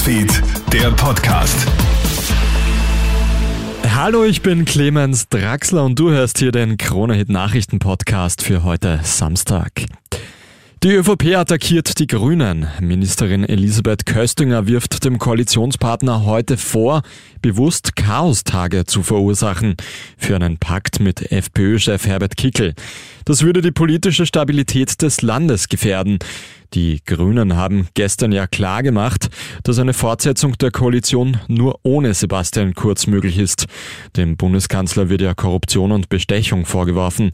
Newsfeed, der Podcast. Hallo, ich bin Clemens Draxler und du hörst hier den Kronehit Nachrichten Podcast für heute Samstag. Die ÖVP attackiert die Grünen. Ministerin Elisabeth Köstinger wirft dem Koalitionspartner heute vor, bewusst Chaostage zu verursachen für einen Pakt mit FPÖ-Chef Herbert Kickel. Das würde die politische Stabilität des Landes gefährden. Die Grünen haben gestern ja klar gemacht, dass eine Fortsetzung der Koalition nur ohne Sebastian Kurz möglich ist. Dem Bundeskanzler wird ja Korruption und Bestechung vorgeworfen.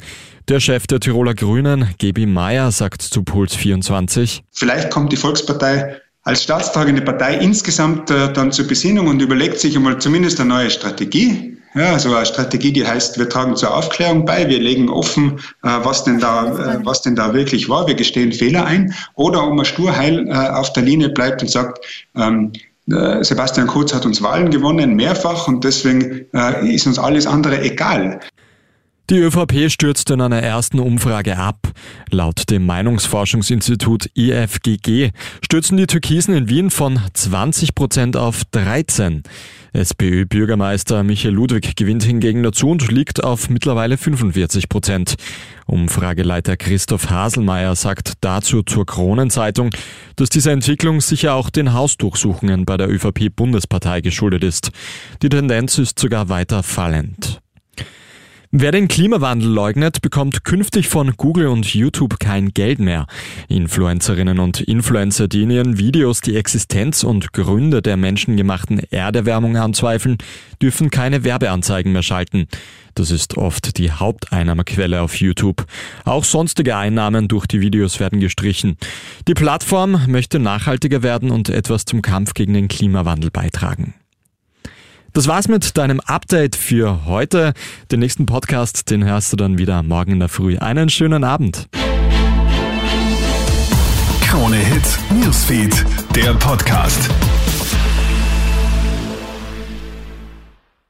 Der Chef der Tiroler Grünen, Gebi Meyer, sagt zu Puls 24. Vielleicht kommt die Volkspartei als staatstragende Partei insgesamt äh, dann zur Besinnung und überlegt sich einmal zumindest eine neue Strategie. Ja, also eine Strategie, die heißt, wir tragen zur Aufklärung bei, wir legen offen, äh, was denn da, äh, was denn da wirklich war, wir gestehen Fehler ein, oder ob man sturheil äh, auf der Linie bleibt und sagt, ähm, äh, Sebastian Kurz hat uns Wahlen gewonnen, mehrfach, und deswegen äh, ist uns alles andere egal. Die ÖVP stürzte in einer ersten Umfrage ab. Laut dem Meinungsforschungsinstitut IFGG stürzen die Türkisen in Wien von 20 Prozent auf 13. SPÖ-Bürgermeister Michael Ludwig gewinnt hingegen dazu und liegt auf mittlerweile 45 Prozent. Umfrageleiter Christoph Haselmeier sagt dazu zur Kronenzeitung, dass diese Entwicklung sicher auch den Hausdurchsuchungen bei der ÖVP-Bundespartei geschuldet ist. Die Tendenz ist sogar weiter fallend. Wer den Klimawandel leugnet, bekommt künftig von Google und YouTube kein Geld mehr. Influencerinnen und Influencer, die in ihren Videos die Existenz und Gründe der menschengemachten Erderwärmung anzweifeln, dürfen keine Werbeanzeigen mehr schalten. Das ist oft die Haupteinnahmequelle auf YouTube. Auch sonstige Einnahmen durch die Videos werden gestrichen. Die Plattform möchte nachhaltiger werden und etwas zum Kampf gegen den Klimawandel beitragen. Das war's mit deinem Update für heute. Den nächsten Podcast, den hörst du dann wieder morgen in der Früh. Einen schönen Abend. Krone Hits, Newsfeed, der Podcast.